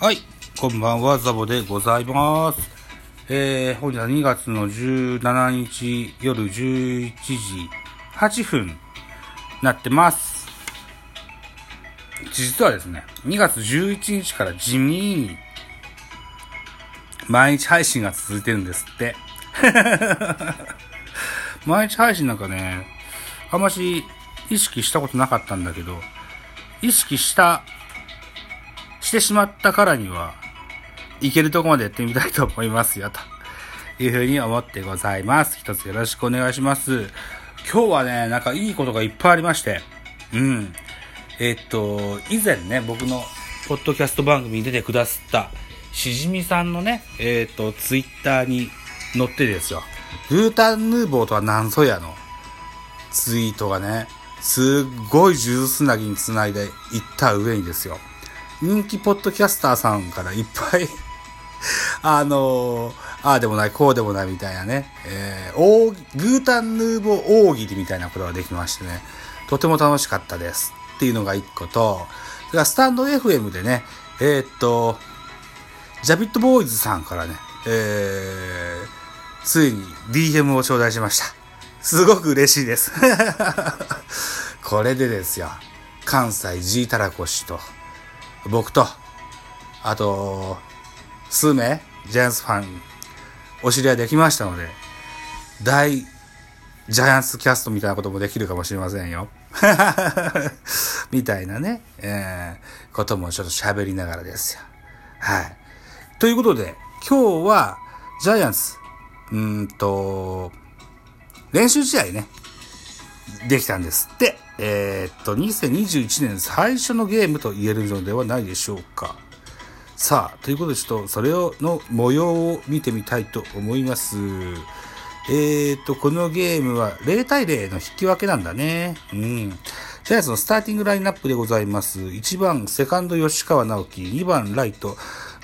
はい、こんばんは、ザボでございます。えー、本日は2月の17日夜11時8分なってます。実はですね、2月11日から地味に毎日配信が続いてるんですって。毎日配信なんかね、あんまし意識したことなかったんだけど、意識したしてしまったからには、いけるとこまでやってみたいと思いますよ、というふうに思ってございます。一つよろしくお願いします。今日はね、なんかいいことがいっぱいありまして、うん。えっと、以前ね、僕のポッドキャスト番組に出てくださった、しじみさんのね、えっと、ツイッターに載ってですよ、グータンヌーボーとは何ぞやのツイートがね、すっごい数珠つなぎにつないでいった上にですよ、人気ポッドキャスターさんからいっぱい あのー、ああでもない、こうでもないみたいなね、えー、大、グータンヌーボー大喜利みたいなことができましてね、とても楽しかったですっていうのが一個と、スタンド FM でね、えー、っと、ジャビットボーイズさんからね、えー、ついに DM を頂戴しました。すごく嬉しいです。これでですよ、関西 G タラコ氏と、僕と、あと、数名、ジャイアンツファン、お知り合いできましたので、大、ジャイアンツキャストみたいなこともできるかもしれませんよ。みたいなね、えー、こともちょっと喋りながらですよ。はい。ということで、今日は、ジャイアンツ、うんと、練習試合ね、できたんですって。えー、っと、2021年最初のゲームと言えるのではないでしょうか。さあ、ということでちょっとそれをの模様を見てみたいと思います。えー、っと、このゲームは0対0の引き分けなんだね。うん。ジャイアンツのスターティングラインナップでございます。1番、セカンド吉川直樹、2番、ライト、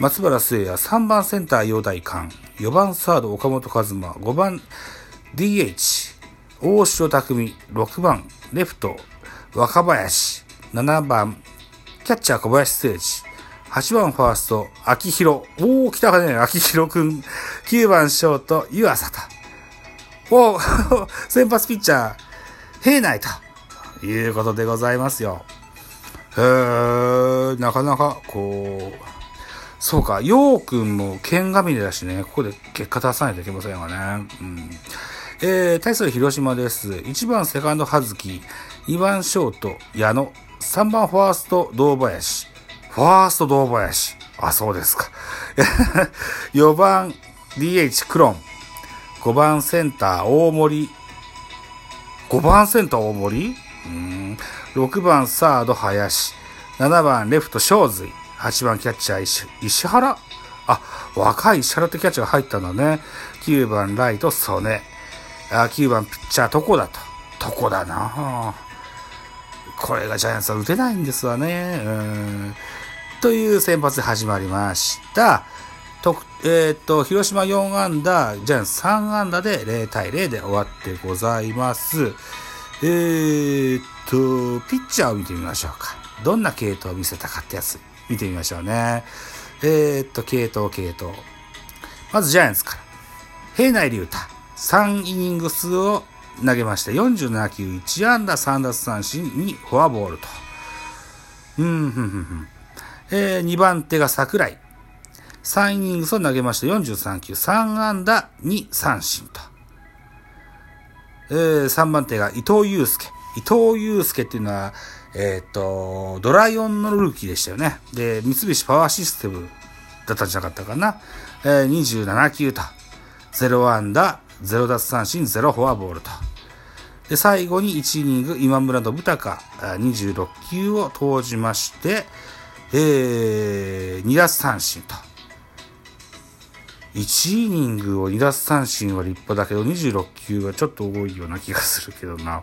松原聖也、3番、センター、陽大館、4番、サード、岡本和真、5番、DH、大城匠、6番、レフト、若林、7番、キャッチャー小林誠司、8番ファースト、秋広、おー、来たかね、秋広くん、9番ショート、湯浅と、おー、先発ピッチャー、平内ということでございますよ。へー、なかなか、こう、そうか、ようくんも剣がみだしね、ここで結果出さないといけませんわね。うん。えー、対する広島です。1番セカンド葉月、2番ショート矢野、3番ファースト堂林、ファースト堂林、あ、そうですか。4番 DH クロン、5番センター大森、5番センター大森？うん6番サード林、7番レフト正髄、8番キャッチャー石石原？あ、若い石原ってキャッチャーが入ったんだね。9番ライト曽根。あ9番ピッチャー床だと。床だなこれがジャイアンツは打てないんですわね。うん。という先発で始まりました。とえーっと、広島4安打、ジャイアンツ3安打で0対0で終わってございます。えーっと、ピッチャーを見てみましょうか。どんな系統を見せたかってやつ、見てみましょうね。えーっと、系統、系統。まずジャイアンツから。平内龍太。3イニング数を投げまして、47球1安打3奪三振にフォアボールと。うん、ふんふんふん。えー、2番手が桜井。3イニングスを投げまして、43球3安打2三振と。えー、3番手が伊藤祐介。伊藤祐介っていうのは、えっ、と、ドライオンのルーキーでしたよね。で、三菱パワーシステムだったんじゃなかったかな。えー、27球と。0安打、0奪三振、0フォアボールと。で、最後に1イニング、今村信孝、26球を投じまして、えー、2奪三振と。1イニングを2奪三振は立派だけど、26球はちょっと多いような気がするけどな。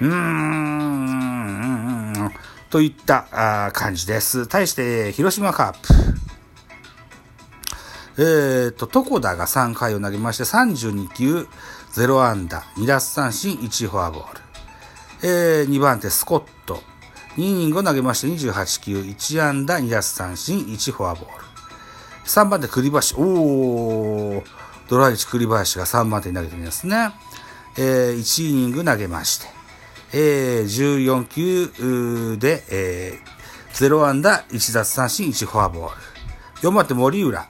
うーん、といったあ感じです。対して、広島カープ。えー、と、床田が3回を投げまして、32球、0安打、2奪三振、1フォアボール。えー、2番手、スコット。2イニングを投げまして28球、1安打、2奪三振、1フォアボール。3番手栗林、おー、ドライチ栗林が3番手に投げてみますね。えー、1イニング投げまして、えー、14球で、えー、0安打、1奪三振、1フォアボール。4番手森浦、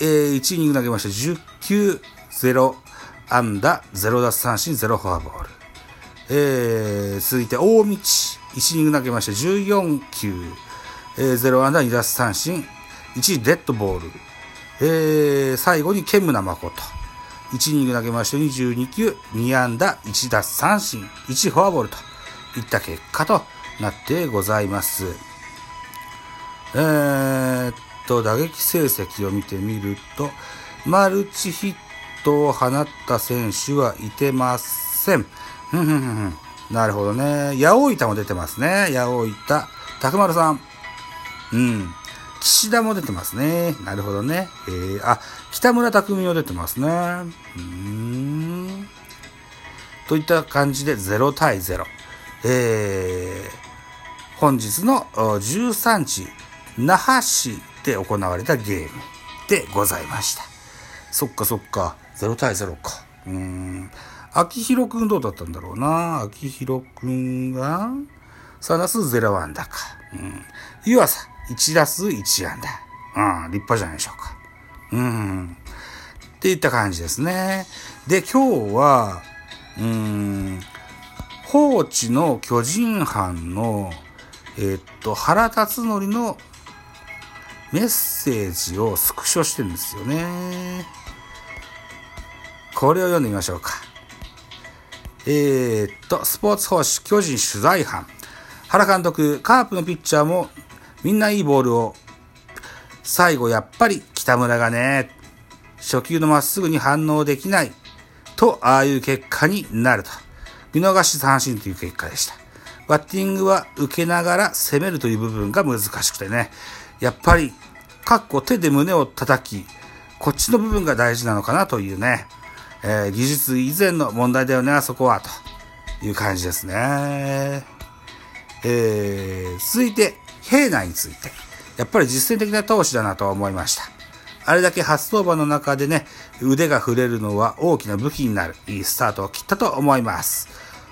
えー、1イニング投げまして10球、0安打、0奪三振、0フォアボール。えー、続いて大道、1イニング投げまして14球、えー、0安打2奪三振、1デッドボール。えー、最後に煙村誠。1イニング投げまして22球、2安打、1奪三振、1フォアボールといった結果となってございます。えー、っと、打撃成績を見てみると、マルチヒットを放った選手はいてません。ふんふふんなるほどね。八百板も出てますね。八百板。拓丸さん。うん。岸田も出てますね。なるほどね。えー、あ、北村匠海も出てますね。うん。といった感じで0対0。えー、本日の13時、那覇市で行われたゲームでございました。そっかそっか。0対0か。うん。秋広くんどうだったんだろうな。秋広くんが、3打数0安打か。うん。湯浅、1打数1安打。うん、立派じゃないでしょうか。うん。っていった感じですね。で、今日は、うん、放置の巨人藩の、え、っと、原辰徳のメッセージをスクショしてるんですよね。これを読んでみましょうか。えー、っと、スポーツ報知巨人取材班。原監督、カープのピッチャーもみんないいボールを。最後やっぱり北村がね、初球のまっすぐに反応できない。と、ああいう結果になると。見逃し三振という結果でした。バッティングは受けながら攻めるという部分が難しくてね。やっぱり、かっこ手で胸を叩き、こっちの部分が大事なのかなというね。えー、技術以前の問題だよね、あそこは、という感じですね。えー、続いて、平内について。やっぱり実践的な投手だなと思いました。あれだけ初登板の中でね、腕が振れるのは大きな武器になる、いいスタートを切ったと思います。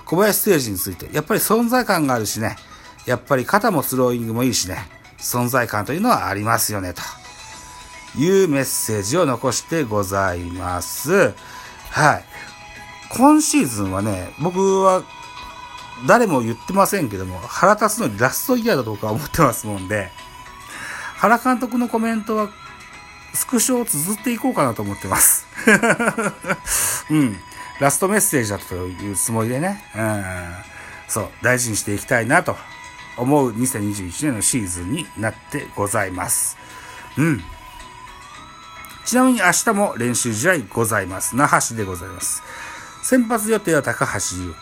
小林ステージについて、やっぱり存在感があるしね、やっぱり肩もスローイングもいいしね、存在感というのはありますよね、というメッセージを残してございます。はい。今シーズンはね、僕は誰も言ってませんけども、腹立つのにラストイヤーだとか思ってますもんで、原監督のコメントはスクショを綴っていこうかなと思ってます。うん。ラストメッセージだというつもりでね、うん。そう、大事にしていきたいなと思う2021年のシーズンになってございます。うん。ちなみに明日も練習試合ございます。那覇市でございます。先発予定は高橋祐希。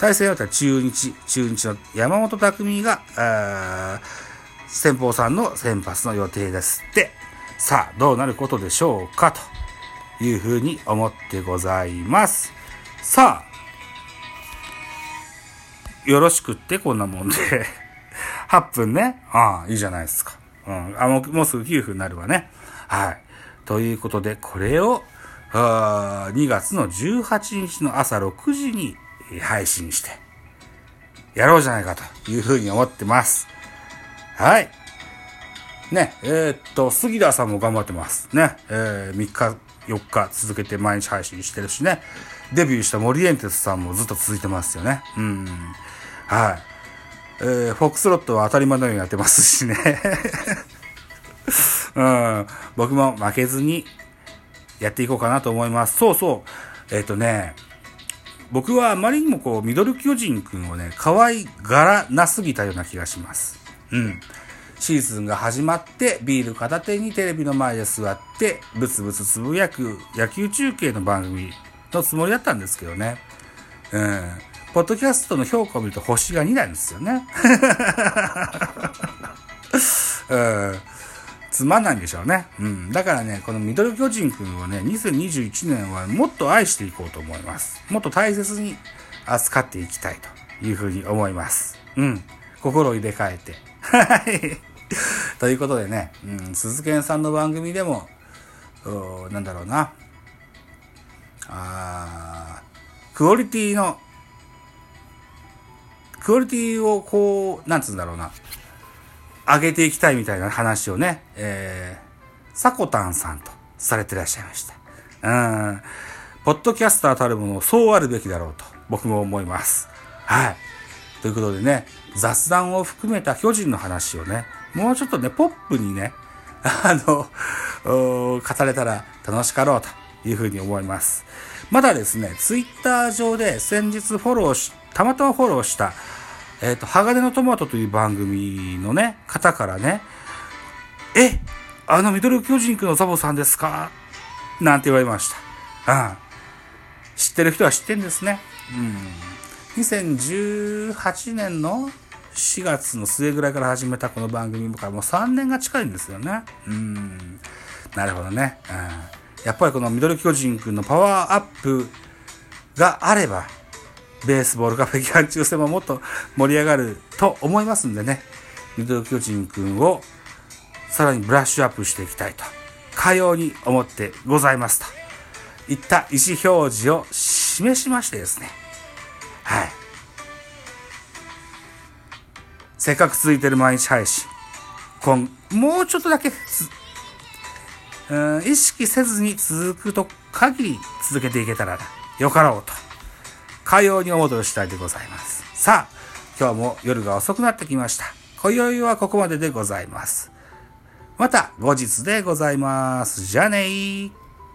対戦予定は中日。中日の山本匠が、先方さんの先発の予定ですって。さあ、どうなることでしょうか？というふうに思ってございます。さあ、よろしくってこんなもんで8分ね。ああ、いいじゃないですか。うん。あ、もう、もうすぐ9分になるわね。はい。ということで、これを、2月の18日の朝6時に配信して、やろうじゃないかというふうに思ってます。はい。ね、えー、っと、杉田さんも頑張ってます。ね、えー、3日、4日続けて毎日配信してるしね、デビューした森エンテスさんもずっと続いてますよね。うん。はい。えー、フォックスロットは当たり前のようにやってますしね。うん、僕も負けずにやっていこうかなと思います。そうそう。えっ、ー、とね、僕はあまりにもこう、ミドル巨人くんをね、可愛がらなすぎたような気がします。うん。シーズンが始まって、ビール片手にテレビの前で座って、ブツブツつぶやく野球中継の番組のつもりだったんですけどね。うん。ポッドキャストの評価を見ると星が2なんですよね。うん。つまんないんでしょうね。うん。だからね、このミドル巨人くんをね、2021年はもっと愛していこうと思います。もっと大切に扱っていきたいというふうに思います。うん。心を入れ替えて。はい。ということでね、うん、鈴賢さんの番組でも、なんだろうな、あクオリティの、クオリティをこう、なんつうんだろうな、上げていきたいみたいな話をね、えー、サコタンさんとされてらっしゃいました。うん。ポッドキャスターたるものそうあるべきだろうと僕も思います。はい。ということでね、雑談を含めた巨人の話をね、もうちょっとね、ポップにね、あの、語れたら楽しかろうというふうに思います。まだですね、ツイッター上で先日フォローし、たまたまフォローした、えっ、ー、と、鋼のトマトという番組のね、方からね、え、あのミドル巨人くんのザボさんですか？なんて言われました。うん。知ってる人は知ってんですね。うん。2018年の4月の末ぐらいから始めたこの番組からもう3年が近いんですよね。うん。なるほどね。うん。やっぱりこのミドル巨人くんのパワーアップがあれば、ベースボールカフェ期間中戦ももっと盛り上がると思いますんでね。ミドル巨人くんをさらにブラッシュアップしていきたいと、かように思ってございますと。いった意思表示を示しましてですね。はい。せっかく続いてる毎日配信。今、もうちょっとだけうん、意識せずに続くと限り続けていけたらよかろうと、かように思うとしたいでございます。さあ、今日も夜が遅くなってきました。今宵はここまででございます。また後日でございます。じゃあねー。